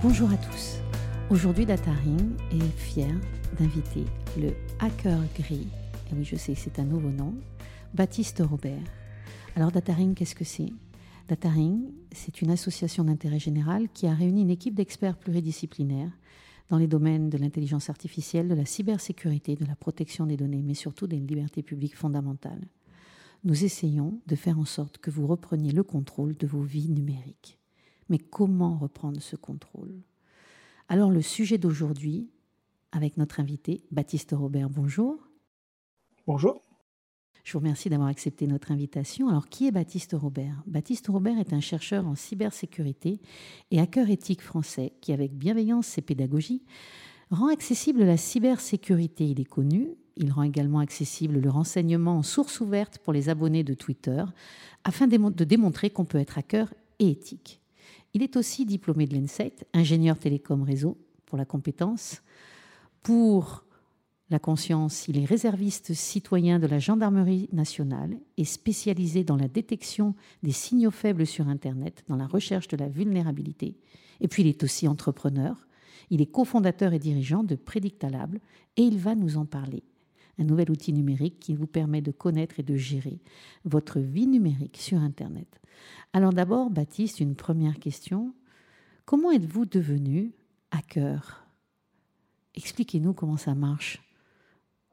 Bonjour à tous. Aujourd'hui, Dataring est fier d'inviter le hacker gris, et oui je sais c'est un nouveau nom, Baptiste Robert. Alors Dataring, qu'est-ce que c'est? Dataring, c'est une association d'intérêt général qui a réuni une équipe d'experts pluridisciplinaires dans les domaines de l'intelligence artificielle, de la cybersécurité, de la protection des données, mais surtout des libertés publiques fondamentales. Nous essayons de faire en sorte que vous repreniez le contrôle de vos vies numériques. Mais comment reprendre ce contrôle? Alors le sujet d'aujourd'hui, avec notre invité, Baptiste Robert, bonjour. Bonjour. Je vous remercie d'avoir accepté notre invitation. Alors, qui est Baptiste Robert? Baptiste Robert est un chercheur en cybersécurité et hacker éthique français qui, avec bienveillance et pédagogie, rend accessible la cybersécurité. Il est connu. Il rend également accessible le renseignement en source ouverte pour les abonnés de Twitter afin de démontrer qu'on peut être hacker et éthique. Il est aussi diplômé de l'ENSET, ingénieur télécom réseau pour la compétence. Pour la conscience, il est réserviste citoyen de la gendarmerie nationale et spécialisé dans la détection des signaux faibles sur Internet, dans la recherche de la vulnérabilité. Et puis il est aussi entrepreneur. Il est cofondateur et dirigeant de Predictalable et il va nous en parler un nouvel outil numérique qui vous permet de connaître et de gérer votre vie numérique sur Internet. Alors d'abord, Baptiste, une première question. Comment êtes-vous devenu hacker? Expliquez-nous comment ça marche.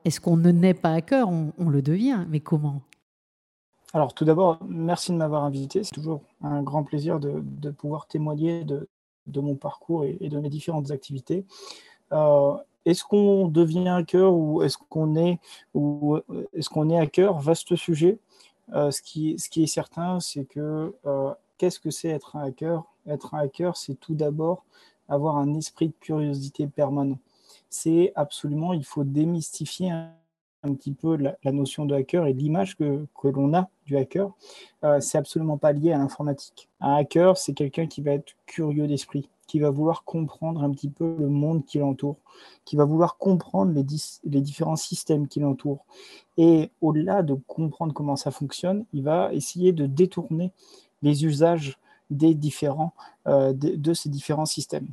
Est-ce qu'on ne naît pas hacker, on, on le devient, mais comment? Alors tout d'abord, merci de m'avoir invité. C'est toujours un grand plaisir de, pouvoir témoigner de, mon parcours et, de mes différentes activités. Euh, est-ce qu'on devient hacker ou est-ce qu'on est ou est-ce qu'on est hacker Vaste sujet? Euh, ce, qui, ce qui est certain, c'est que euh, qu'est-ce que c'est être un hacker Être un hacker, c'est tout d'abord avoir un esprit de curiosité permanent. C'est absolument, il faut démystifier un, petit peu la, notion de hacker et l'image que, que l'on a du hacker. Euh, c'est absolument pas lié à l'informatique. Un hacker, c'est quelqu'un qui va être curieux d'esprit qui va vouloir comprendre un petit peu le monde qui l'entoure, qui va vouloir comprendre les, différents systèmes qui l'entourent. Et au-delà de comprendre comment ça fonctionne, il va essayer de détourner les usages des différents, euh, de, ces différents systèmes.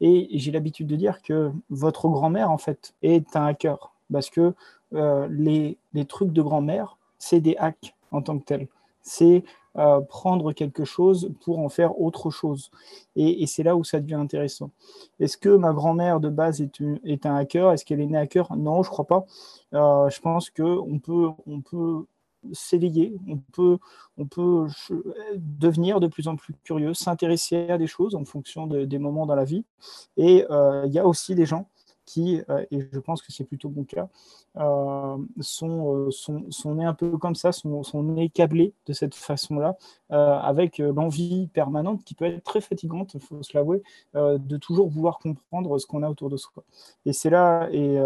Et j'ai l'habitude de dire que votre grand-mère, en fait, est un hacker, parce que euh, les, trucs de grand-mère, c'est des hacks en tant que tels. C'est euh, prendre quelque chose pour en faire autre chose. Et, c'est là où ça devient intéressant. Est-ce que ma grand-mère de base est, un hacker? Est-ce qu'elle est née hacker? Non, je crois pas. Euh, je pense qu'on peut, on peut s'éveiller, on peut, devenir de plus en plus curieux, s'intéresser à des choses en fonction des moments dans la vie. Et il y a aussi des gens qui, euh, et je pense que c'est plutôt mon cas, euh, sont, euh, sont, sont, nés un peu comme ça, sont, sont nés câblés de cette façon-là, avec l'envie permanente qui peut être très fatigante, il faut se l'avouer, de toujours vouloir comprendre ce qu'on a autour de soi. Et c'est là, et,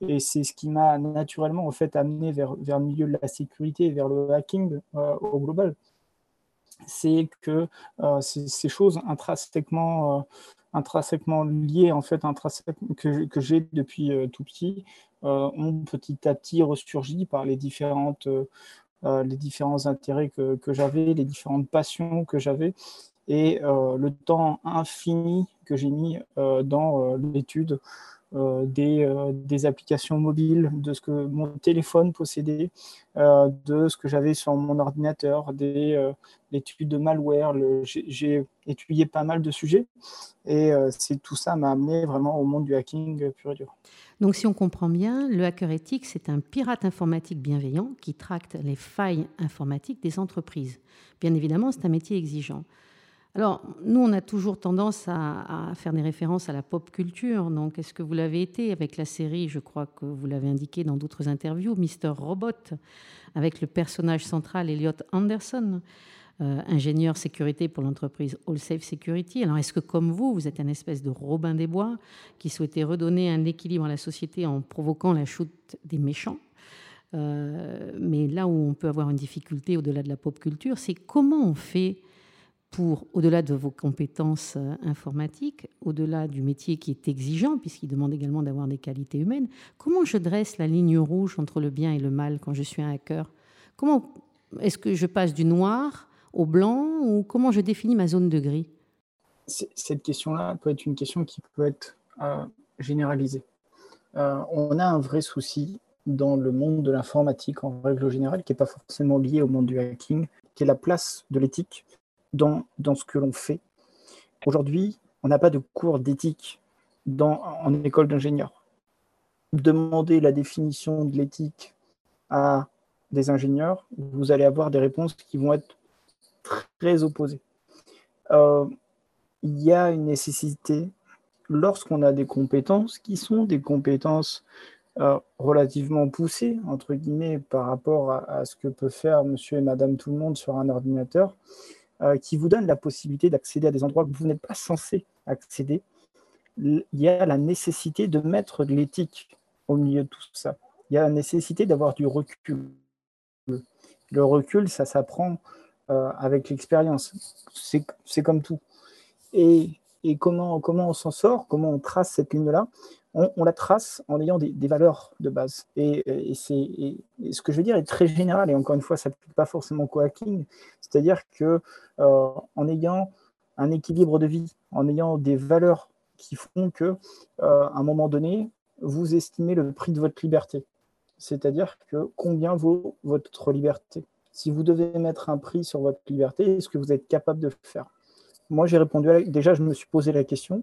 et c'est ce qui m'a naturellement en fait amené vers, vers le milieu de la sécurité, vers le hacking au global c'est que ces choses intrinsèquement intrinsèquement liés, en fait, que, j'ai depuis euh, tout petit, euh, ont petit à petit ressurgi par les différentes euh, les différents intérêts que, que j'avais, les différentes passions que j'avais. Et le temps infini que j'ai mis dans l'étude euh, des, euh, des, applications mobiles, de ce que mon téléphone possédait, euh, de ce que j'avais sur mon ordinateur, des l'étude de malware. J'ai étudié pas mal de sujets et c'est tout ça m'a amené vraiment au monde du hacking pur et dur. Donc, si on comprend bien, le hacker éthique, c'est un pirate informatique bienveillant qui tracte les failles informatiques des entreprises. Bien évidemment, c'est un métier exigeant. Alors, nous, on a toujours tendance à, faire des références à la pop culture. Donc, est-ce que vous l'avez été avec la série, je crois que vous l'avez indiqué dans d'autres interviews, Mister Robot, avec le personnage central Elliot Anderson, euh, ingénieur sécurité pour l'entreprise All Safe Security. Alors, est-ce que, comme vous, vous êtes un espèce de Robin des Bois qui souhaitait redonner un équilibre à la société en provoquant la chute des méchants? Euh, mais là où on peut avoir une difficulté au-delà de la pop culture, c'est comment on fait pour, au-delà de vos compétences euh, informatiques, au-delà du métier qui est exigeant, puisqu'il demande également d'avoir des qualités humaines, comment je dresse la ligne rouge entre le bien et le mal quand je suis un hacker? Comment est-ce que je passe du noir au blanc ou comment je définis ma zone de gris? Cette question-là peut être une question qui peut être euh, généralisée. Euh, on a un vrai souci dans le monde de l'informatique en règle générale, qui n'est pas forcément lié au monde du hacking, qui est la place de l'éthique dans, dans ce que l'on fait. Aujourd'hui, on n'a pas de cours d'éthique en école d'ingénieur. Demandez la définition de l'éthique à des ingénieurs, vous allez avoir des réponses qui vont être très opposées. Euh, il y a une nécessité, lorsqu'on a des compétences qui sont des compétences euh, relativement poussées, entre guillemets, par rapport à, ce que peut faire monsieur et madame tout le monde sur un ordinateur, euh, qui vous donne la possibilité d'accéder à des endroits que vous n'êtes pas censé accéder, il y a la nécessité de mettre de l'éthique au milieu de tout ça. Il y a la nécessité d'avoir du recul. Le recul, ça s'apprend euh, avec l'expérience. C'est comme tout. Et, et comment, comment on s'en sort, comment on trace cette ligne-là? On, la trace en ayant des, valeurs de base. Et, c'est ce que je veux dire est très général, et encore une fois, ça ne pas forcément au hacking, c'est-à-dire que euh, en ayant un équilibre de vie, en ayant des valeurs qui font que, euh, à un moment donné, vous estimez le prix de votre liberté. C'est-à-dire que combien vaut votre liberté? Si vous devez mettre un prix sur votre liberté, est-ce que vous êtes capable de faire? Moi, j'ai répondu, déjà, je me suis posé la question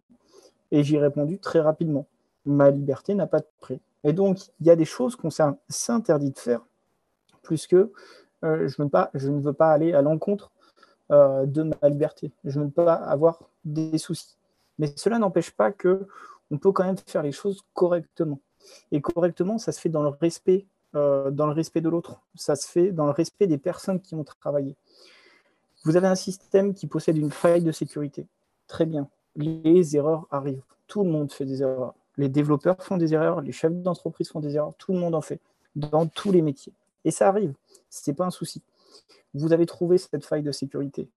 et j'ai répondu très rapidement. Ma liberté n'a pas de prix. Et donc, il y a des choses qu'on s'interdit de faire, plus que euh, je, ne veux pas aller à l'encontre euh, de ma liberté. Je ne veux pas avoir des soucis. Mais cela n'empêche pas que on peut quand même faire les choses correctement. Et correctement, ça se fait dans le respect, euh, dans le respect de l'autre. Ça se fait dans le respect des personnes qui ont travaillé. Vous avez un système qui possède une faille de sécurité. Très bien. Les erreurs arrivent. Tout le monde fait des erreurs. Les développeurs font des erreurs, les chefs d'entreprise font des erreurs, tout le monde en fait, dans tous les métiers. Et ça arrive, ce n'est pas un souci. Vous avez trouvé cette faille de sécurité.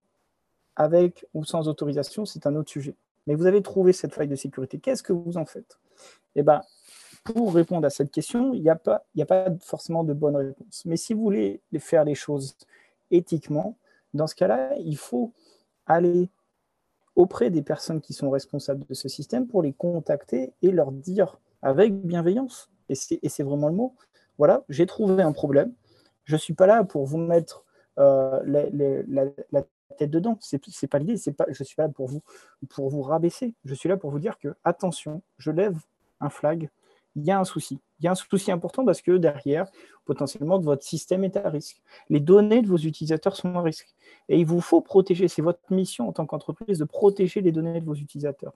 Avec ou sans autorisation, c'est un autre sujet. Mais vous avez trouvé cette faille de sécurité. Qu'est-ce que vous en faites? Eh bien, pour répondre à cette question, il n'y a, pas, a pas forcément de bonne réponse. Mais si vous voulez faire les choses éthiquement, dans ce cas-là, il faut aller auprès des personnes qui sont responsables de ce système pour les contacter et leur dire avec bienveillance, et c'est vraiment le mot, voilà, j'ai trouvé un problème, je ne suis pas là pour vous mettre euh, la, tête dedans, c'est pas l'idée, je ne suis pas là pour vous, pour vous rabaisser, je suis là pour vous dire que, attention, je lève un flag, il y a un souci. Il y a un souci important parce que derrière, potentiellement, votre système est à risque. Les données de vos utilisateurs sont à risque. Et il vous faut protéger, c'est votre mission en tant qu'entreprise de protéger les données de vos utilisateurs.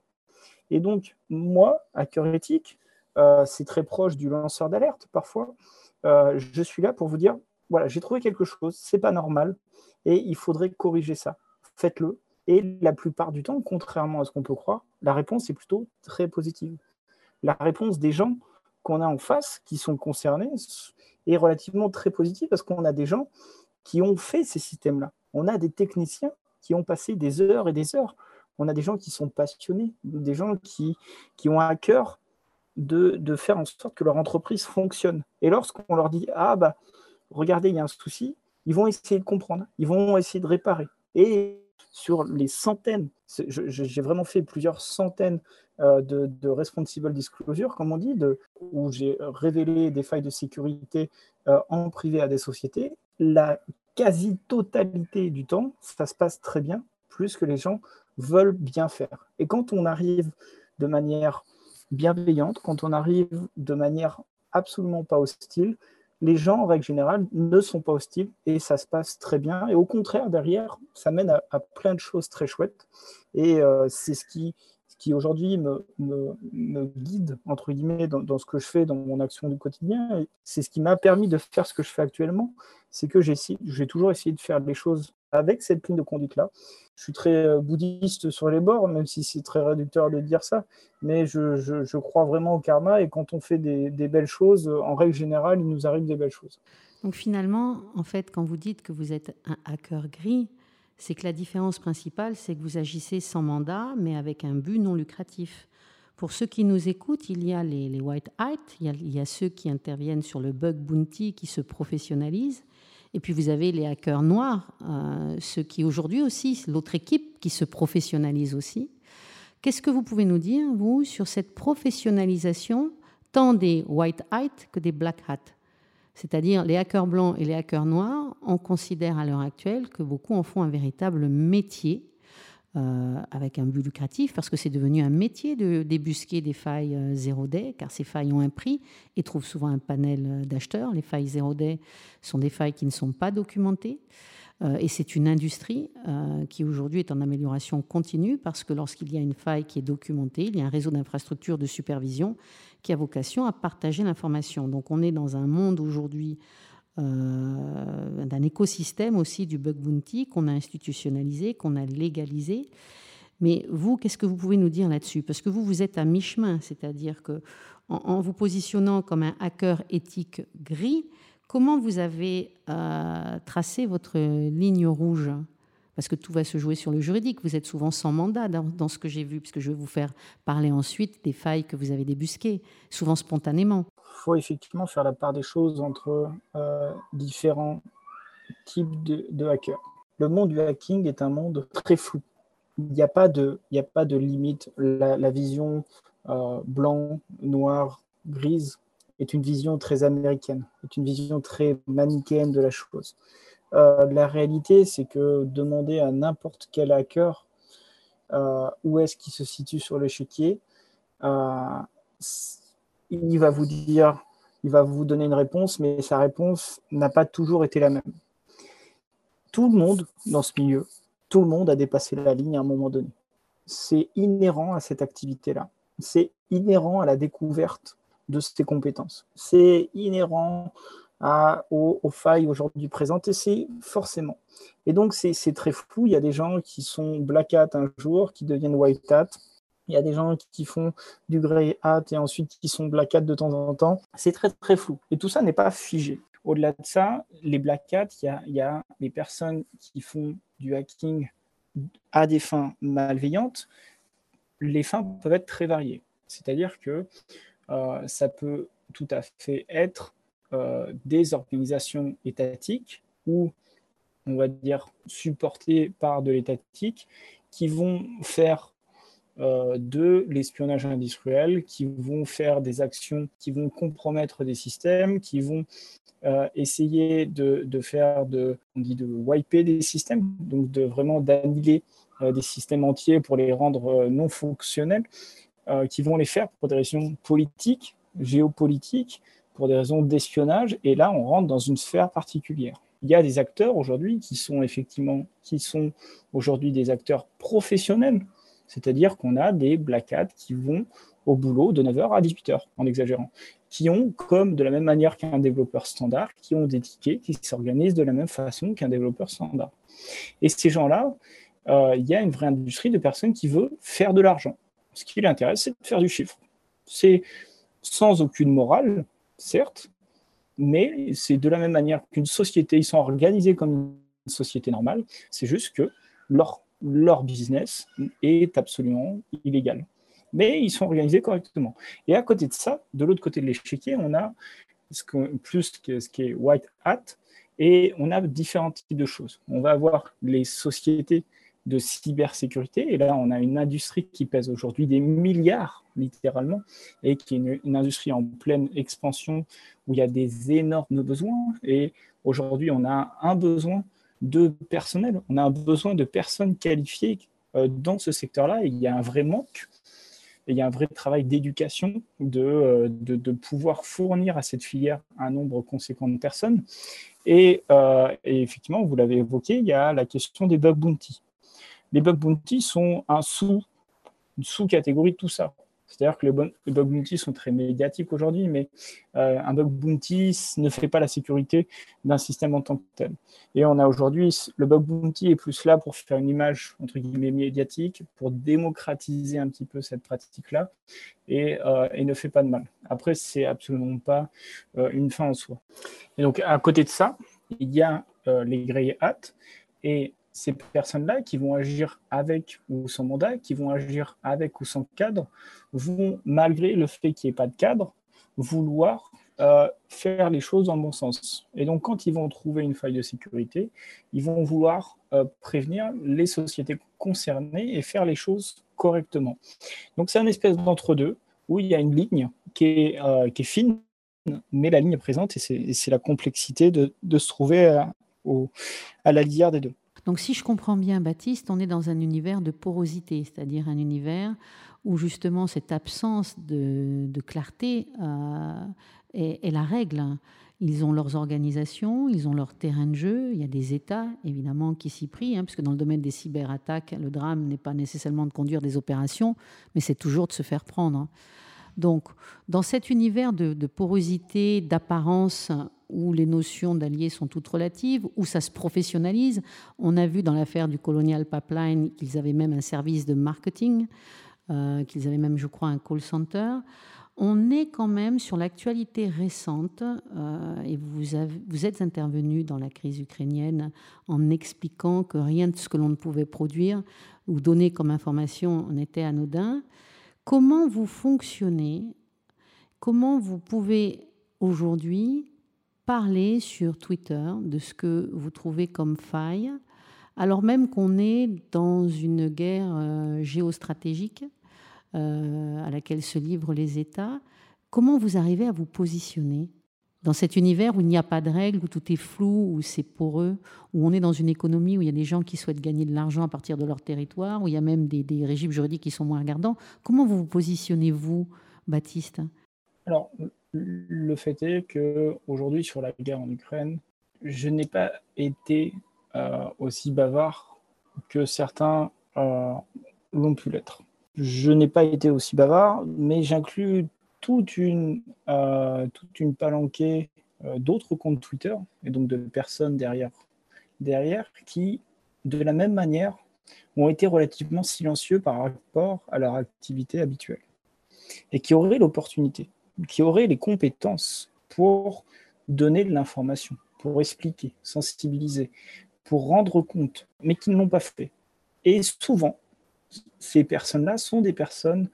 Et donc, moi, à cœur éthique, euh, c'est très proche du lanceur d'alerte parfois. Euh, je suis là pour vous dire, voilà, j'ai trouvé quelque chose, c'est pas normal, et il faudrait corriger ça. Faites-le. Et la plupart du temps, contrairement à ce qu'on peut croire, la réponse est plutôt très positive la réponse des gens qu'on a en face, qui sont concernés, est relativement très positive parce qu'on a des gens qui ont fait ces systèmes-là. On a des techniciens qui ont passé des heures et des heures. On a des gens qui sont passionnés, des gens qui, ont à cœur de, faire en sorte que leur entreprise fonctionne. Et lorsqu'on leur dit Ah, bah, regardez, il y a un souci, ils vont essayer de comprendre, ils vont essayer de réparer. Sur les centaines, j'ai vraiment fait plusieurs centaines euh, de, responsible disclosure, comme on dit, de, où j'ai révélé des failles de sécurité euh, en privé à des sociétés, la quasi-totalité du temps, ça se passe très bien, plus que les gens veulent bien faire. Et quand on arrive de manière bienveillante, quand on arrive de manière absolument pas hostile, les gens, en règle générale, ne sont pas hostiles et ça se passe très bien. Et au contraire, derrière, ça mène à, plein de choses très chouettes. Et euh, c'est ce qui, aujourd'hui me, guide, entre guillemets, dans, ce que je fais, dans mon action du quotidien. C'est ce qui m'a permis de faire ce que je fais actuellement, c'est que j'ai toujours essayé de faire les choses avec cette ligne de conduite-là. Je suis très euh, bouddhiste sur les bords, même si c'est très réducteur de dire ça, mais je, crois vraiment au karma et quand on fait des, belles choses, en règle générale, il nous arrive des belles choses. Donc finalement, en fait, quand vous dites que vous êtes un hacker gris, c'est que la différence principale, c'est que vous agissez sans mandat, mais avec un but non lucratif. Pour ceux qui nous écoutent, il y a les, white hats, il y a, ceux qui interviennent sur le bug bounty, qui se professionnalisent, Et puis vous avez les hackers noirs, ceux qui aujourd'hui aussi, l'autre équipe qui se professionnalise aussi. Qu'est-ce que vous pouvez nous dire, vous, sur cette professionnalisation tant des white hats que des black hats? C'est-à-dire les hackers blancs et les hackers noirs, on considère à l'heure actuelle que beaucoup en font un véritable métier euh, avec un but lucratif, parce que c'est devenu un métier de débusquer des failles euh, zéro day, car ces failles ont un prix et trouvent souvent un panel euh, d'acheteurs. Les failles zéro day sont des failles qui ne sont pas documentées. et c'est une industrie qui aujourd'hui est en amélioration continue parce que lorsqu'il y a une faille qui est documentée, il y a un réseau d'infrastructures de supervision qui a vocation à partager l'information. Donc on est dans un monde aujourd'hui euh, d'un écosystème aussi du bug bounty qu'on a institutionnalisé, qu'on a légalisé. Mais vous, qu'est-ce que vous pouvez nous dire là-dessus? Parce que vous, vous êtes à mi-chemin, c'est-à-dire que en, vous positionnant comme un hacker éthique gris, comment vous avez euh, tracé votre ligne rouge? Parce que tout va se jouer sur le juridique. Vous êtes souvent sans mandat dans, ce que j'ai vu, puisque je vais vous faire parler ensuite des failles que vous avez débusquées, souvent spontanément. Il faut effectivement faire la part des choses entre euh, différents types de, hackers. Le monde du hacking est un monde très flou. Il n'y a, pas de, a pas de limite. La, vision euh, blanc, noir, grise est une vision très américaine, est une vision très manichéenne de la chose. Euh, la réalité, c'est que demander à n'importe quel hacker euh, où est-ce qu'il se situe sur l'échiquier, euh, il va vous dire, il va vous donner une réponse, mais sa réponse n'a pas toujours été la même. Tout le monde dans ce milieu, tout le monde a dépassé la ligne à un moment donné. C'est inhérent à cette activité-là. C'est inhérent à la découverte de ses compétences. C'est inhérent aux, failles aujourd'hui présentes, et c'est forcément. Et donc, c'est très flou. Il y a des gens qui sont black hat un jour, qui deviennent white hat. Il y a des gens qui font du grey hat et ensuite qui sont black hat de temps en temps. C'est très, très flou. Et tout ça n'est pas figé. Au-delà de ça, les black hat, il y y a les personnes qui font du hacking à des fins malveillantes. Les fins peuvent être très variées. C'est-à-dire que euh, ça peut tout à fait être euh, des organisations étatiques ou, on va dire, supportées par de l'étatique qui vont faire de l'espionnage industriel, qui vont faire des actions qui vont compromettre des systèmes, qui vont euh, essayer de, faire de, on dit de wiper des systèmes, donc de vraiment d'annuler des systèmes entiers pour les rendre non fonctionnels, qui vont les faire pour des raisons politiques, géopolitiques, pour des raisons d'espionnage, et là, on rentre dans une sphère particulière. Il y a des acteurs aujourd'hui qui sont effectivement, qui sont aujourd'hui des acteurs professionnels, c'est-à-dire qu'on a des black hats qui vont au boulot de 9h à 18h, en exagérant, qui ont, comme de la même manière qu'un développeur standard, qui ont des tickets qui s'organisent de la même façon qu'un développeur standard. Et ces gens-là, euh, il y a une vraie industrie de personnes qui veulent faire de l'argent. Ce qui l'intéresse, c'est de faire du chiffre. C'est sans aucune morale, certes, mais c'est de la même manière qu'une société, ils sont organisés comme une société normale, c'est juste que leur, leur business est absolument illégal. Mais ils sont organisés correctement. Et à côté de ça, de l'autre côté de l'échiquier, on a ce que, plus ce qui est white hat, et on a différents types de choses. On va avoir les sociétés de cybersécurité. Et là, on a une industrie qui pèse aujourd'hui des milliards, littéralement, et qui est une, industrie en pleine expansion où il y a des énormes besoins. Et aujourd'hui, on a un besoin de personnel, on a un besoin de personnes qualifiées euh, dans ce secteur-là. Il y a un vrai manque. Il y a un vrai travail d'éducation de, euh, de, pouvoir fournir à cette filière un nombre conséquent de personnes. Et, euh, effectivement, vous l'avez évoqué, il y a la question des bug bounty les bug bounty sont un sous, une sous-catégorie de tout ça. C'est-à-dire que les, bug bounty sont très médiatiques aujourd'hui, mais euh, un bug bounty ne fait pas la sécurité d'un système en tant que tel. Et on a aujourd'hui, le bug bounty est plus là pour faire une image, entre guillemets, médiatique, pour démocratiser un petit peu cette pratique-là, et, euh, ne fait pas de mal. Après, c'est absolument pas euh, une fin en soi. Et donc, à côté de ça, il y a les grey hats, et ces personnes-là qui vont agir avec ou sans mandat, qui vont agir avec ou sans cadre, vont, malgré le fait qu'il n'y ait pas de cadre, vouloir euh, faire les choses dans le bon sens. Et donc, quand ils vont trouver une faille de sécurité, ils vont vouloir euh, prévenir les sociétés concernées et faire les choses correctement. Donc, c'est un espèce d'entre-deux où il y a une ligne qui est, euh, fine, mais la ligne est présente et c'est la complexité de, se trouver à, à la lisière des deux. Donc, si je comprends bien, Baptiste, on est dans un univers de porosité, c'est-à-dire un univers où justement cette absence de, clarté euh, est, est, la règle. Ils ont leurs organisations, ils ont leur terrain de jeu. Il y a des États, évidemment, qui s'y prient, hein, puisque dans le domaine des cyberattaques, le drame n'est pas nécessairement de conduire des opérations, mais c'est toujours de se faire prendre. Donc, dans cet univers de, porosité, d'apparence, où les notions d'alliés sont toutes relatives, où ça se professionnalise, on a vu dans l'affaire du Colonial Pipeline qu'ils avaient même un service de marketing, euh, qu'ils avaient même, je crois, un call center. On est quand même sur l'actualité récente, euh, et vous, vous êtes intervenu dans la crise ukrainienne en expliquant que rien de ce que l'on ne pouvait produire ou donner comme information n'était anodin. Comment vous fonctionnez? Comment vous pouvez aujourd'hui parler sur Twitter de ce que vous trouvez comme faille, alors même qu'on est dans une guerre euh, géostratégique euh, à laquelle se livrent les États? Comment vous arrivez à vous positionner? Dans cet univers où il n'y a pas de règles, où tout est flou, où c'est poreux, où on est dans une économie où il y a des gens qui souhaitent gagner de l'argent à partir de leur territoire, où il y a même des, régimes juridiques qui sont moins regardants. Comment vous vous positionnez, vous, Baptiste? Alors, le fait est que aujourd'hui sur la guerre en Ukraine, je n'ai pas été euh, aussi bavard que certains euh, l'ont pu l'être. Je n'ai pas été aussi bavard, mais j'inclus toute une, euh, toute une palanquée euh, d'autres comptes Twitter, et donc de personnes derrière, derrière qui, de la même manière, ont été relativement silencieux par rapport à leur activité habituelle, et qui auraient l'opportunité, qui auraient les compétences pour donner de l'information, pour expliquer, sensibiliser, pour rendre compte, mais qui ne l'ont pas fait. Et souvent, ces personnes-là sont des personnes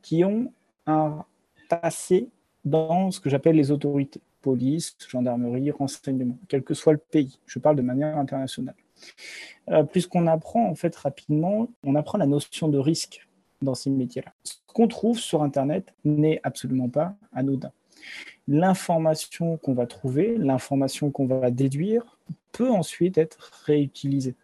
qui ont un passer dans ce que j'appelle les autorités, police, gendarmerie, renseignement, quel que soit le pays. Je parle de manière internationale. Euh, Puisqu'on apprend en fait rapidement, on apprend la notion de risque dans ces métiers-là. Ce qu'on trouve sur Internet n'est absolument pas anodin. L'information qu'on va trouver, l'information qu'on va déduire, peut ensuite être réutilisée.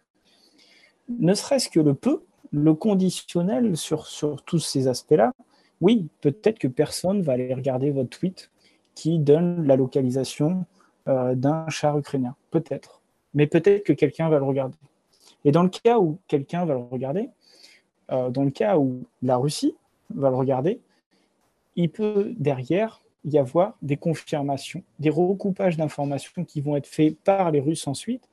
Ne serait-ce que le peu, le conditionnel sur, sur tous ces aspects-là, oui, peut-être que personne va aller regarder votre tweet qui donne la localisation euh, d'un char ukrainien. Peut-être. Mais peut-être que quelqu'un va le regarder. Et dans le cas où quelqu'un va le regarder, euh, dans le cas où la Russie va le regarder, il peut derrière y avoir des confirmations, des recoupages d'informations qui vont être faits par les Russes ensuite,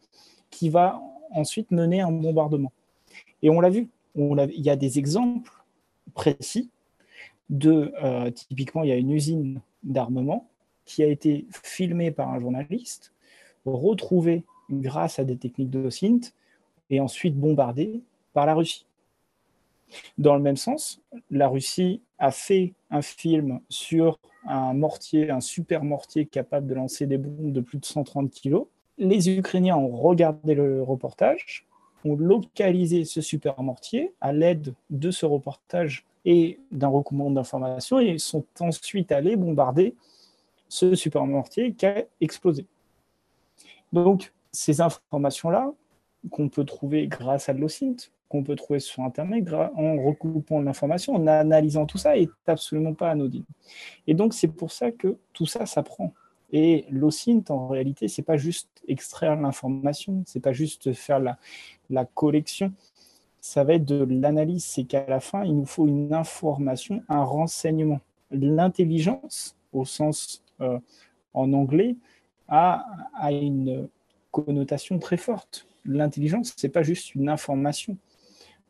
qui va ensuite mener un bombardement. Et on l'a vu, il y a des exemples précis de, euh, typiquement, il y a une usine d'armement qui a été filmée par un journaliste, retrouvée grâce à des techniques de SINT et ensuite bombardée par la Russie. Dans le même sens, la Russie a fait un film sur un mortier, un super mortier capable de lancer des bombes de plus de 130 kg. Les Ukrainiens ont regardé le reportage, ont localisé ce super mortier à l'aide de ce reportage et d'un recoupement d'informations et sont ensuite allés bombarder ce supermortier qui a explosé. Donc, ces informations-là, qu'on peut trouver grâce à de l'OSINT, qu'on peut trouver sur Internet, en recoupant l'information, en analysant tout ça, est absolument pas anodine. Et donc, c'est pour ça que tout ça s'apprend. Et l'OSINT, en réalité, c'est pas juste extraire l'information, c'est pas juste faire la collection, ça va être de l'analyse, c'est qu'à la fin, il nous faut une information, un renseignement. L'intelligence, au sens euh, en anglais, a, a, une connotation très forte. L'intelligence, ce n'est pas juste une information.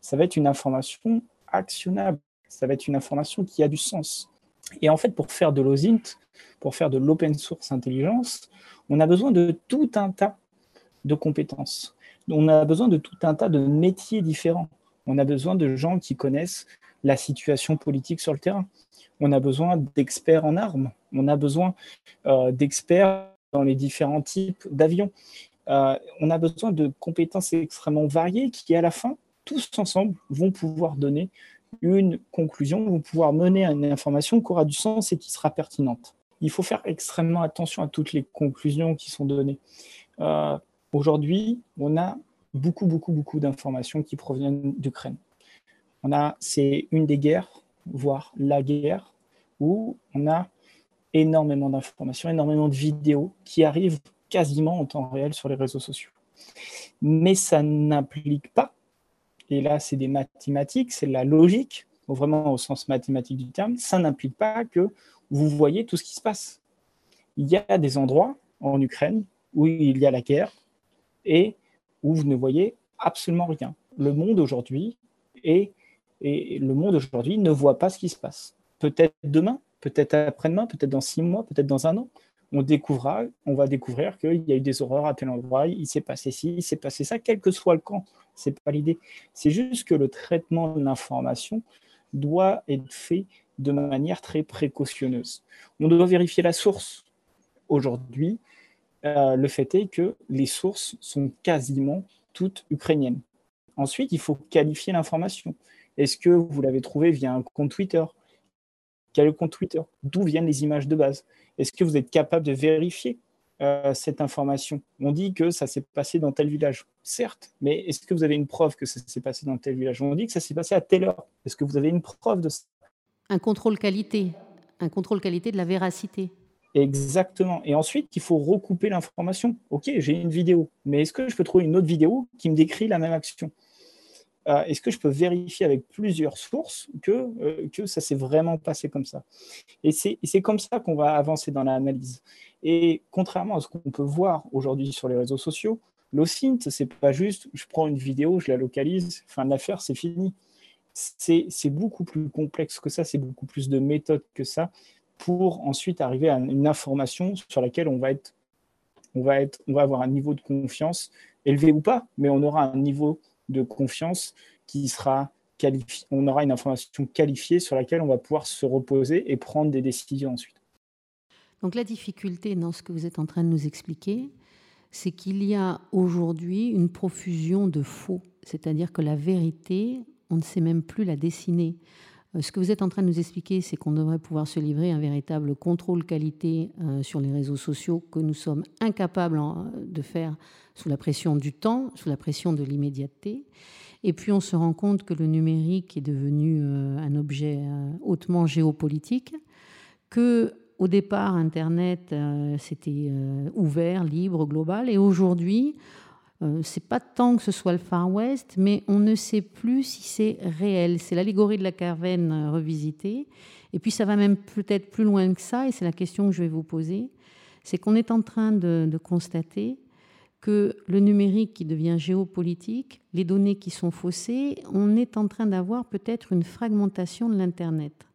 Ça va être une information actionnable. Ça va être une information qui a du sens. Et en fait, pour faire de l'OSINT, pour faire de l'open source intelligence, on a besoin de tout un tas de compétences on a besoin de tout un tas de métiers différents. On a besoin de gens qui connaissent la situation politique sur le terrain. On a besoin d'experts en armes. On a besoin euh, d'experts dans les différents types d'avions. Euh, on a besoin de compétences extrêmement variées qui, à la fin, tous ensemble, vont pouvoir donner une conclusion, vont pouvoir mener à une information qui aura du sens et qui sera pertinente. Il faut faire extrêmement attention à toutes les conclusions qui sont données. Euh, aujourd'hui, on a beaucoup, beaucoup, beaucoup d'informations qui proviennent d'Ukraine. On a, c'est une des guerres, voire la guerre, où on a énormément d'informations, énormément de vidéos qui arrivent quasiment en temps réel sur les réseaux sociaux. Mais ça n'implique pas, et là c'est des mathématiques, c'est la logique, vraiment au sens mathématique du terme, ça n'implique pas que vous voyez tout ce qui se passe. Il y a des endroits en Ukraine où il y a la guerre et où vous ne voyez absolument rien. Le monde aujourd'hui et le monde aujourd'hui ne voit pas ce qui se passe. Peut-être demain, peut-être après-demain, peut-être dans six mois, peut-être dans un an, on découvrira, on va découvrir qu'il y a eu des horreurs à tel endroit, il s'est passé ci, il s'est passé ça, quel que soit le camp. C'est pas l'idée. C'est juste que le traitement de l'information doit être fait de manière très précautionneuse. On doit vérifier la source. Aujourd'hui, euh, le fait est que les sources sont quasiment toutes ukrainiennes. Ensuite, il faut qualifier l'information. Est-ce que vous l'avez trouvé via un compte Twitter? Quel compte Twitter? D'où viennent les images de base? Est-ce que vous êtes capable de vérifier euh, cette information? On dit que ça s'est passé dans tel village. Certes, mais est-ce que vous avez une preuve que ça s'est passé dans tel village? On dit que ça s'est passé à telle heure. Est-ce que vous avez une preuve de ça? Un contrôle qualité, un contrôle qualité de la véracité. Exactement. Et ensuite, il faut recouper l'information. Ok, j'ai une vidéo, mais est-ce que je peux trouver une autre vidéo qui me décrit la même action? Euh, Est-ce que je peux vérifier avec plusieurs sources que, euh, que ça s'est vraiment passé comme ça? Et c'est comme ça qu'on va avancer dans l'analyse. Et contrairement à ce qu'on peut voir aujourd'hui sur les réseaux sociaux, l'OSINT, c'est pas juste je prends une vidéo, je la localise, fin de l'affaire, c'est fini. C'est beaucoup plus complexe que ça, c'est beaucoup plus de méthodes que ça pour ensuite arriver à une information sur laquelle on va être, on va être, on va avoir un niveau de confiance élevé ou pas, mais on aura un niveau de confiance qui sera qualifié. On aura une information qualifiée sur laquelle on va pouvoir se reposer et prendre des décisions ensuite. Donc la difficulté dans ce que vous êtes en train de nous expliquer, c'est qu'il y a aujourd'hui une profusion de faux, c'est-à-dire que la vérité, on ne sait même plus la dessiner. Euh, ce que vous êtes en train de nous expliquer, c'est qu'on devrait pouvoir se livrer un véritable contrôle qualité euh, sur les réseaux sociaux que nous sommes incapables de faire sous la pression du temps, sous la pression de l'immédiateté. Et puis on se rend compte que le numérique est devenu euh, un objet hautement géopolitique, que au départ Internet c'était ouvert, libre, global, et aujourd'hui euh, c'est pas tant que ce soit le Far West, mais on ne sait plus si c'est réel. C'est l'allégorie de la caverne euh, revisitée. Et puis ça va même peut-être plus loin que ça, et c'est la question que je vais vous poser. C'est qu'on est en train de, de, constater que le numérique qui devient géopolitique, les données qui sont faussées, on est en train d'avoir peut-être une fragmentation de l'Internet,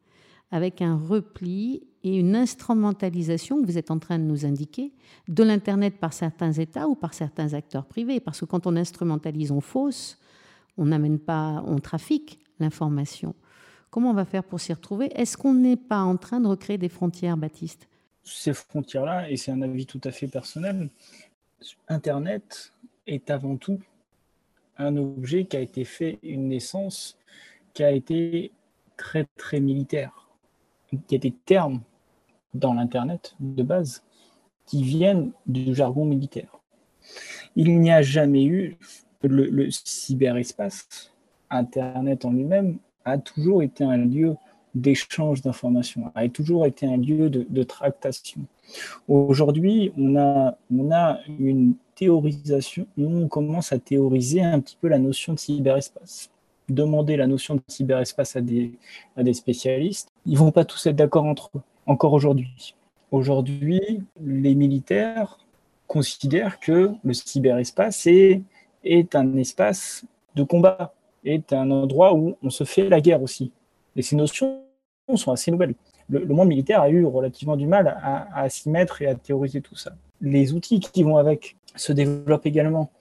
avec un repli et une instrumentalisation que vous êtes en train de nous indiquer de l'Internet par certains États ou par certains acteurs privés. Parce que quand on instrumentalise, on fausse, on n'amène pas, on trafique l'information. Comment on va faire pour s'y retrouver? Est-ce qu'on n'est pas en train de recréer des frontières, Baptiste? Ces frontières-là, et c'est un avis tout à fait personnel, Internet est avant tout un objet qui a été fait, une naissance qui a été très très militaire. Il y a des termes dans l'Internet de base qui viennent du jargon militaire. Il n'y a jamais eu le, cyberespace, Internet en lui-même, a toujours été un lieu d'échange d'informations, a toujours été un lieu de, tractation. Aujourd'hui, on a, on a une théorisation, on commence à théoriser un petit peu la notion de cyberespace. Demander la notion de cyberespace à des, à des spécialistes, ils vont pas tous être d'accord entre eux encore aujourd'hui. Aujourd'hui, les militaires considèrent que le cyberespace est, un espace de combat, est un endroit où on se fait la guerre aussi. Et ces notions sont assez nouvelles. Le, monde militaire a eu relativement du mal à, à s'y mettre et à théoriser tout ça. Les outils qui vont avec se développent également,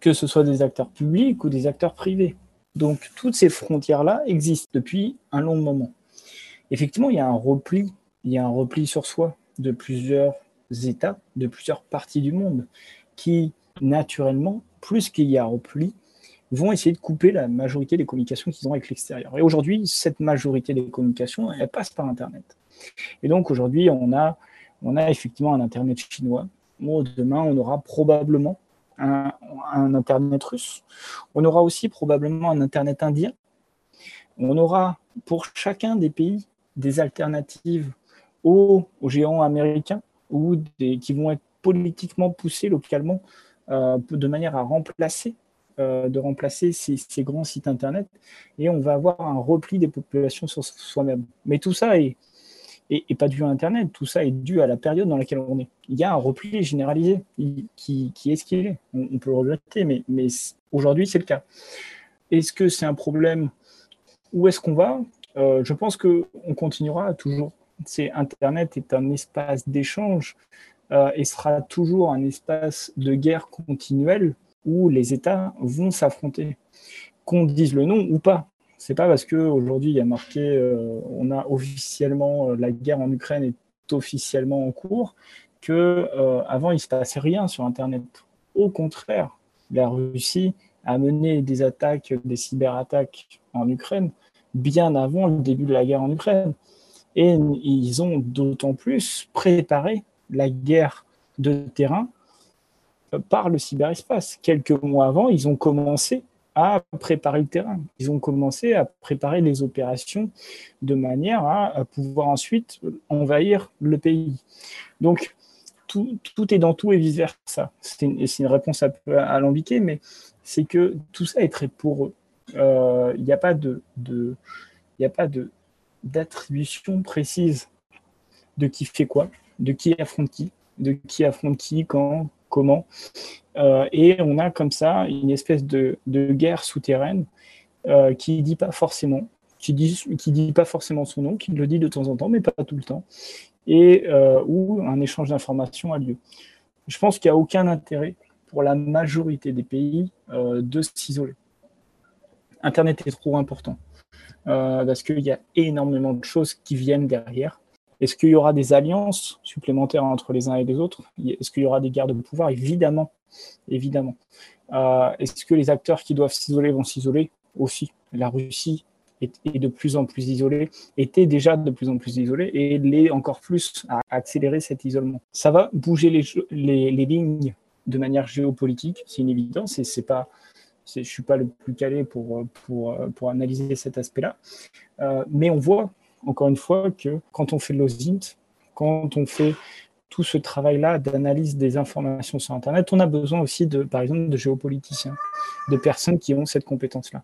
que ce soit des acteurs publics ou des acteurs privés. Donc toutes ces frontières-là existent depuis un long moment. Effectivement, il y a un repli, il y a un repli sur soi de plusieurs États, de plusieurs parties du monde, qui naturellement, plus qu'il y a un repli, vont essayer de couper la majorité des communications qu'ils ont avec l'extérieur. Et aujourd'hui, cette majorité des communications, elle passe par Internet. Et donc aujourd'hui, on a, on a effectivement un Internet chinois. demain, on aura probablement un, Internet russe. On aura aussi probablement un Internet indien. On aura pour chacun des pays des alternatives aux, géants américains ou qui vont être politiquement poussés localement euh, de manière à remplacer euh, de remplacer ces, grands sites internet et on va avoir un repli des populations sur soi-même. Mais tout ça est, et, pas dû à Internet. Tout ça est dû à la période dans laquelle on est. Il y a un repli généralisé qui, est ce qu'il est. On, peut le regretter, mais, mais aujourd'hui, c'est le cas. Est-ce que c'est un problème? Où est-ce qu'on va? Euh, Je pense qu'on continuera toujours. Internet est un espace d'échange euh, et sera toujours un espace de guerre continuelle où les États vont s'affronter, qu'on dise le nom ou pas. C'est pas parce qu'aujourd'hui il y a marqué, euh, on a officiellement euh, la guerre en Ukraine est officiellement en cours, que euh, avant il se passait rien sur Internet. Au contraire, la Russie a mené des attaques, des cyberattaques en Ukraine bien avant le début de la guerre en Ukraine. Et ils ont d'autant plus préparé la guerre de terrain par le cyberespace. Quelques mois avant, ils ont commencé à préparer le terrain. Ils ont commencé à préparer les opérations de manière à, pouvoir ensuite envahir le pays. Donc, tout, est dans tout et vice-versa. C'est une, réponse un peu alambiquée, mais c'est que tout ça est très pour eux. Euh, il n'y a pas de, de il a pas de d'attribution précise de qui fait quoi, de qui affronte qui, de qui affronte qui, quand, comment. Euh, et on a comme ça une espèce de, guerre souterraine euh, qui ne dit pas forcément, qui dit, qui dit pas forcément son nom, qui le dit de temps en temps, mais pas tout le temps, et euh, où un échange d'informations a lieu. Je pense qu'il n'y a aucun intérêt pour la majorité des pays de s'isoler. Internet est trop important parce qu'il y a énormément de choses qui viennent derrière est-ce qu'il y aura des alliances supplémentaires entre les uns et les autres? Est-ce qu'il y aura des guerres de pouvoir? Évidemment. Évidemment. Euh, est-ce que les acteurs qui doivent s'isoler vont s'isoler? Aussi. La Russie est, de plus en plus isolée, était déjà de plus en plus isolée et l'est encore plus à accélérer cet isolement. Ça va bouger les, lignes de manière géopolitique, c'est une évidence, et c'est pas, je suis pas le plus calé pour, pour, pour analyser cet aspect-là, euh, mais on voit encore une fois, que quand on fait l'OSINT, quand on fait tout ce travail-là d'analyse des informations sur Internet, on a besoin aussi, de, par exemple, de géopoliticiens, de personnes qui ont cette compétence-là.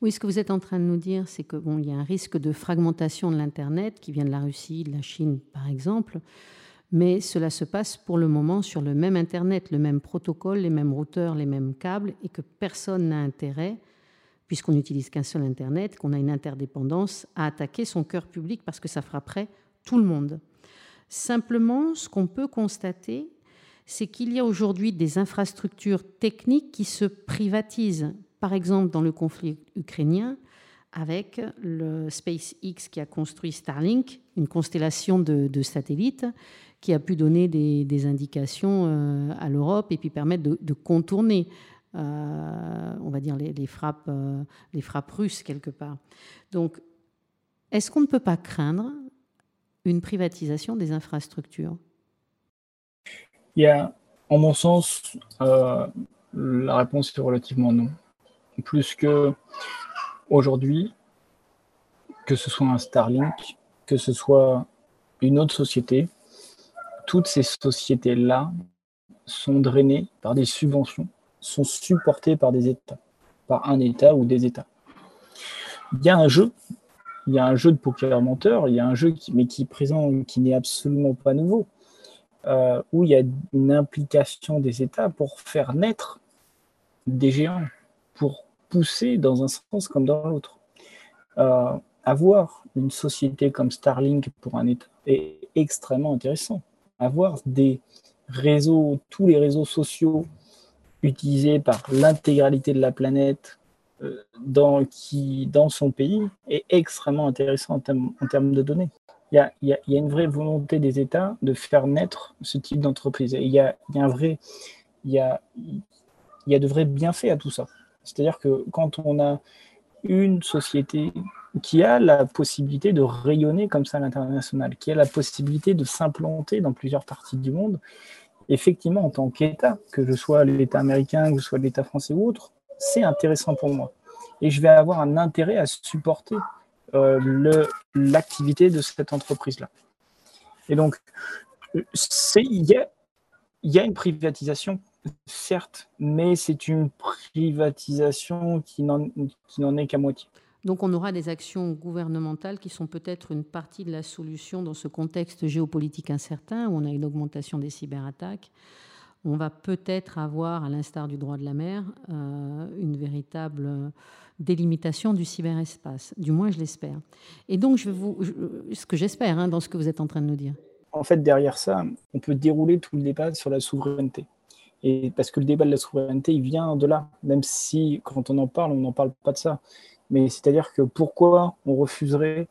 Oui, ce que vous êtes en train de nous dire, c'est qu'il bon, y a un risque de fragmentation de l'Internet qui vient de la Russie, de la Chine, par exemple, mais cela se passe pour le moment sur le même Internet, le même protocole, les mêmes routeurs, les mêmes câbles, et que personne n'a intérêt puisqu'on n'utilise qu'un seul Internet, qu'on a une interdépendance, à attaquer son cœur public parce que ça frapperait tout le monde. Simplement, ce qu'on peut constater, c'est qu'il y a aujourd'hui des infrastructures techniques qui se privatisent. Par exemple, dans le conflit ukrainien, avec le SpaceX qui a construit Starlink, une constellation de, satellites qui a pu donner des, indications euh, à l'Europe et puis permettre de contourner euh, on va dire, les, frappes, euh, les frappes russes quelque part. Donc, est-ce qu'on ne peut pas craindre une privatisation des infrastructures? Il y a, en mon sens, la réponse est relativement non. Plus que aujourd'hui, que ce soit un Starlink, que ce soit une autre société, toutes ces sociétés-là sont drainées par des subventions sont supportés par des États, par un État ou des États. Il y a un jeu, il y a un jeu de poker menteur, il y a un jeu qui, mais qui est présent, qui n'est absolument pas nouveau, euh, où il y a une implication des États pour faire naître des géants, pour pousser dans un sens comme dans l'autre. Euh, avoir une société comme Starlink pour un État est extrêmement intéressant. Avoir des réseaux, tous les réseaux sociaux utilisé par l'intégralité de la planète dans, qui, dans son pays, est extrêmement intéressant en termes, de données. Il y, a, une vraie volonté des États de faire naître ce type d'entreprise. Il, il y a de vrais bienfaits à tout ça. C'est-à-dire que quand on a une société qui a la possibilité de rayonner comme ça à l'international, qui a la possibilité de s'implanter dans plusieurs parties du monde, effectivement, en tant qu'État, que je sois l'État américain, que je sois l'État français ou autre, c'est intéressant pour moi. Et je vais avoir un intérêt à supporter euh, l'activité de cette entreprise-là. Et donc, il y a, y a une privatisation certes, mais c'est une privatisation qui n'en est qu'à moitié. Donc on aura des actions gouvernementales qui sont peut-être une partie de la solution dans ce contexte géopolitique incertain où on a une augmentation des cyberattaques. On va peut-être avoir, à l'instar du droit de la mer, euh, une véritable délimitation du cyberespace. Du moins, je l'espère. Et donc, je vous, ce que j'espère hein, dans ce que vous êtes en train de nous dire. En fait, derrière ça, on peut dérouler tout le débat sur la souveraineté. Et parce que le débat de la souveraineté, il vient de là, même si quand on en parle, on n'en parle pas de ça. Mais c'est-à-dire que pourquoi on refuserait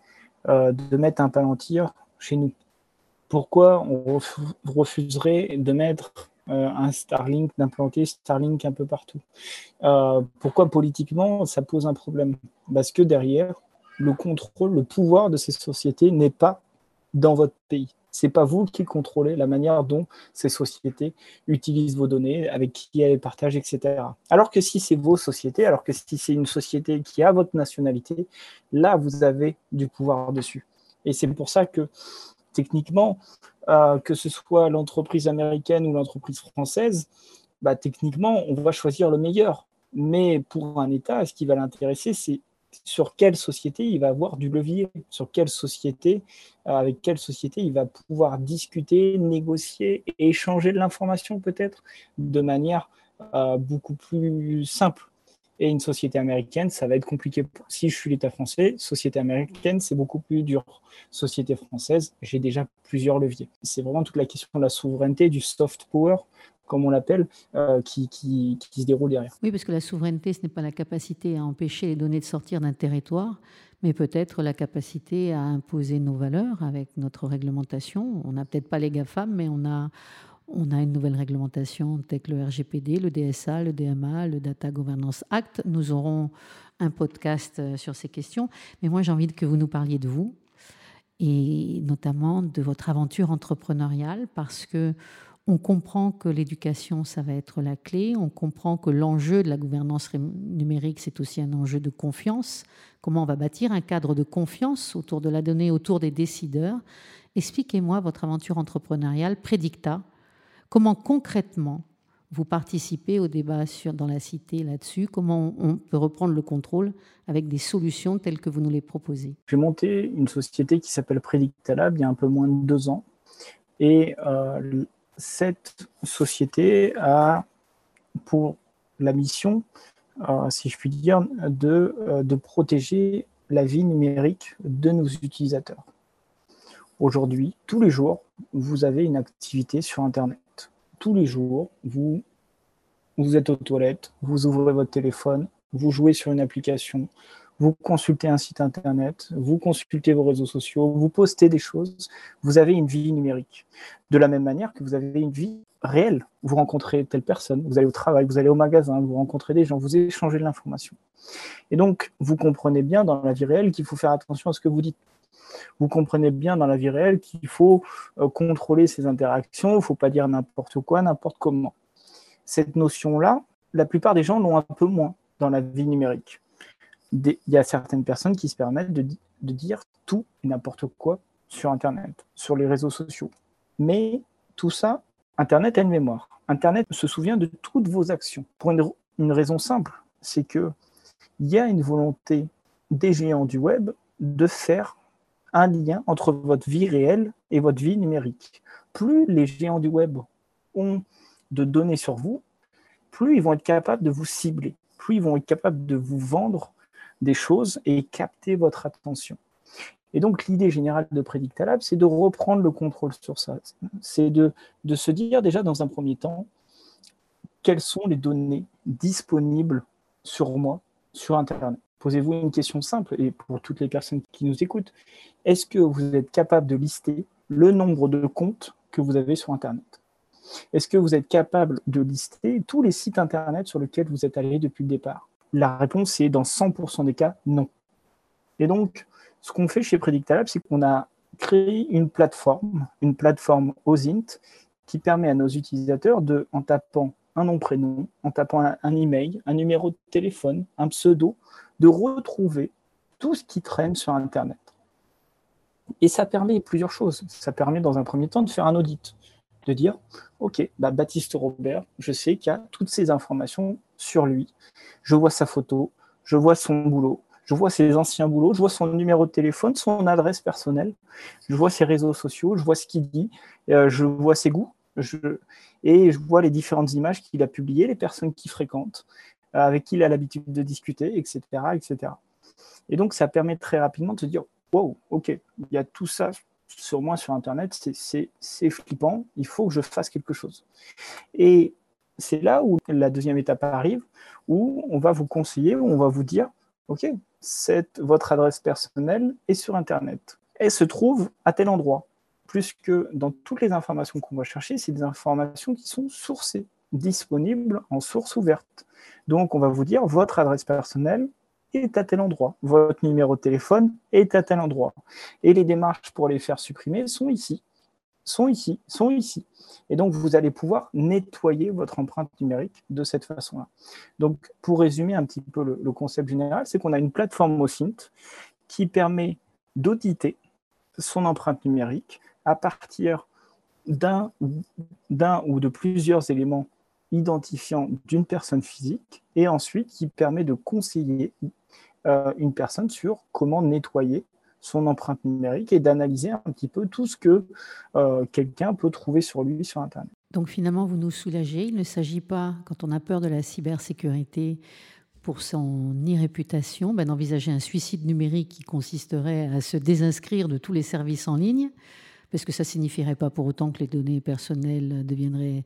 euh, de mettre un Palantir chez nous? Pourquoi on refuserait de mettre euh, un Starlink, d'implanter Starlink un peu partout? Euh, Pourquoi politiquement ça pose un problème? Parce que derrière, le contrôle, le pouvoir de ces sociétés n'est pas dans votre pays. C'est pas vous qui contrôlez la manière dont ces sociétés utilisent vos données, avec qui elles partagent, etc. Alors que si c'est vos sociétés, alors que si c'est une société qui a votre nationalité, là, vous avez du pouvoir dessus. Et c'est pour ça que, techniquement, euh, que ce soit l'entreprise américaine ou l'entreprise française, bah, techniquement, on va choisir le meilleur. Mais pour un État, ce qui va l'intéresser, c'est sur quelle société il va avoir du levier, sur quelle société, euh, avec quelle société il va pouvoir discuter, négocier et échanger de l'information peut-être de manière euh, beaucoup plus simple. Et une société américaine, ça va être compliqué. Si je suis l'État français, société américaine, c'est beaucoup plus dur. Société française, j'ai déjà plusieurs leviers. C'est vraiment toute la question de la souveraineté, du soft power comme on l'appelle, euh, qui, qui, se déroule derrière. Oui, parce que la souveraineté, ce n'est pas la capacité à empêcher les données de sortir d'un territoire, mais peut-être la capacité à imposer nos valeurs avec notre réglementation. On n'a peut-être pas les GAFAM, mais on a, on a une nouvelle réglementation telle que le RGPD, le DSA, le DMA, le Data Governance Act. Nous aurons un podcast euh, sur ces questions. Mais moi, j'ai envie que vous nous parliez de vous et notamment de votre aventure entrepreneuriale parce que on comprend que l'éducation, ça va être la clé. On comprend que l'enjeu de la gouvernance numérique, c'est aussi un enjeu de confiance. Comment on va bâtir un cadre de confiance autour de la donnée, autour des décideurs Expliquez-moi votre aventure entrepreneuriale, Prédicta. Comment concrètement vous participez au débat dans la cité là-dessus? Comment on peut reprendre le contrôle avec des solutions telles que vous nous les proposez? J'ai monté une société qui s'appelle Predicta Lab il y a un peu moins de deux ans. Et euh, cette société a pour la mission, euh, si je puis dire, de, euh, de protéger la vie numérique de nos utilisateurs. Aujourd'hui, tous les jours, vous avez une activité sur Internet. Tous les jours, vous êtes aux toilettes, vous ouvrez votre téléphone, vous jouez sur une application, vous consultez un site internet, vous consultez vos réseaux sociaux, vous postez des choses, vous avez une vie numérique. De la même manière que vous avez une vie réelle. Vous rencontrez telle personne, vous allez au travail, vous allez au magasin, vous rencontrez des gens, vous échangez de l'information. Et donc, vous comprenez bien dans la vie réelle qu'il faut faire attention à ce que vous dites. Vous comprenez bien dans la vie réelle qu'il faut euh, contrôler ces interactions, il ne faut pas dire n'importe quoi, n'importe comment. Cette notion-là, la plupart des gens l'ont un peu moins dans la vie numérique il y a certaines personnes qui se permettent de, dire tout et n'importe quoi sur Internet, sur les réseaux sociaux. Mais tout ça, Internet a une mémoire. Internet se souvient de toutes vos actions. Pour une, raison simple, c'est que il y a une volonté des géants du web de faire un lien entre votre vie réelle et votre vie numérique. Plus les géants du web ont de données sur vous, plus ils vont être capables de vous cibler, plus ils vont être capables de vous vendre des choses et capter votre attention. Et donc l'idée générale de Predictalab, c'est de reprendre le contrôle sur ça. C'est de, de se dire déjà dans un premier temps, quelles sont les données disponibles sur moi sur Internet. Posez-vous une question simple, et pour toutes les personnes qui nous écoutent, est-ce que vous êtes capable de lister le nombre de comptes que vous avez sur Internet? Est-ce que vous êtes capable de lister tous les sites Internet sur lesquels vous êtes allé depuis le départ? La réponse est dans 100% des cas, non. Et donc, ce qu'on fait chez Predictalab, c'est qu'on a créé une plateforme, une plateforme OSINT, qui permet à nos utilisateurs de, en tapant un nom, prénom, en tapant un, email, un numéro de téléphone, un pseudo, de retrouver tout ce qui traîne sur Internet. Et ça permet plusieurs choses. Ça permet dans un premier temps de faire un audit, de dire, OK, bah, Baptiste Robert, je sais qu'il y a toutes ces informations sur lui. Je vois sa photo, je vois son boulot, je vois ses anciens boulots, je vois son numéro de téléphone, son adresse personnelle, je vois ses réseaux sociaux, je vois ce qu'il dit, euh, je vois ses goûts, et je vois les différentes images qu'il a publiées, les personnes qu'il fréquente, euh, avec qui il a l'habitude de discuter, etc., etc. Et donc, ça permet très rapidement de se dire, wow, ok, il y a tout ça sur moi sur Internet, c'est flippant, il faut que je fasse quelque chose. Et c'est là où la deuxième étape arrive, où on va vous conseiller, où on va vous dire, ok, votre adresse personnelle est sur Internet. Elle se trouve à tel endroit plus que dans toutes les informations qu'on va chercher, c'est des informations qui sont sourcées, disponibles en source ouverte. Donc, on va vous dire, votre adresse personnelle est à tel endroit, votre numéro de téléphone est à tel endroit. Et les démarches pour les faire supprimer sont ici, sont ici, sont ici. Et donc, vous allez pouvoir nettoyer votre empreinte numérique de cette façon-là. Donc, pour résumer un petit peu le, concept général, c'est qu'on a une plateforme OSINT qui permet d'auditer son empreinte numérique à partir d'un ou de plusieurs éléments identifiants d'une personne physique et ensuite qui permet de conseiller euh, une personne sur comment nettoyer son empreinte numérique et d'analyser un petit peu tout ce que euh, quelqu'un peut trouver sur lui sur Internet. Donc finalement, vous nous soulagez. Il ne s'agit pas, quand on a peur de la cybersécurité, pour son irréputation, ben, d'envisager un suicide numérique qui consisterait à se désinscrire de tous les services en ligne parce que ça signifierait pas pour autant que les données personnelles deviendraient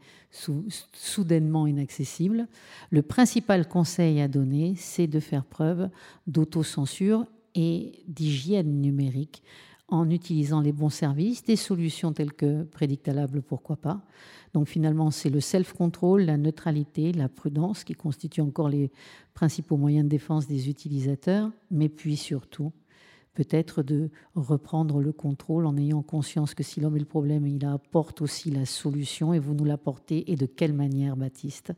soudainement inaccessibles. Le principal conseil à donner, c'est de faire preuve d'autocensure et d'hygiène numérique en utilisant les bons services, des solutions telles que prédictables, pourquoi pas. Donc finalement, c'est le self-control, la neutralité, la prudence qui constituent encore les principaux moyens de défense des utilisateurs, mais puis surtout peut-être de reprendre le contrôle en ayant conscience que si l'homme est le problème, il apporte aussi la solution et vous nous l'apportez et de quelle manière, Baptiste?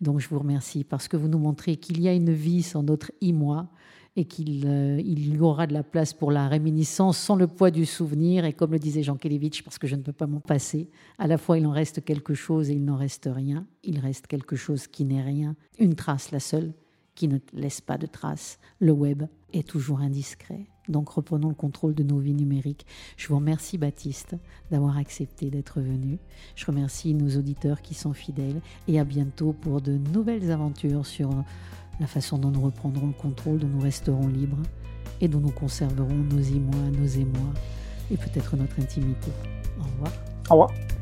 Donc je vous remercie parce que vous nous montrez qu'il y a une vie sans notre i-moi et qu'il euh, y aura de la place pour la réminiscence sans le poids du souvenir. Et comme le disait Jean Kelevitch, parce que je ne peux pas m'en passer, à la fois il en reste quelque chose et il n'en reste rien. Il reste quelque chose qui n'est rien, une trace la seule, qui ne laisse pas de trace. Le web est toujours indiscret. Donc reprenons le contrôle de nos vies numériques. Je vous remercie Baptiste d'avoir accepté d'être venu. Je remercie nos auditeurs qui sont fidèles et à bientôt pour de nouvelles aventures sur la façon dont nous reprendrons le contrôle, dont nous resterons libres et dont nous conserverons nos émois, nos émois et peut-être notre intimité. Au revoir. Au revoir.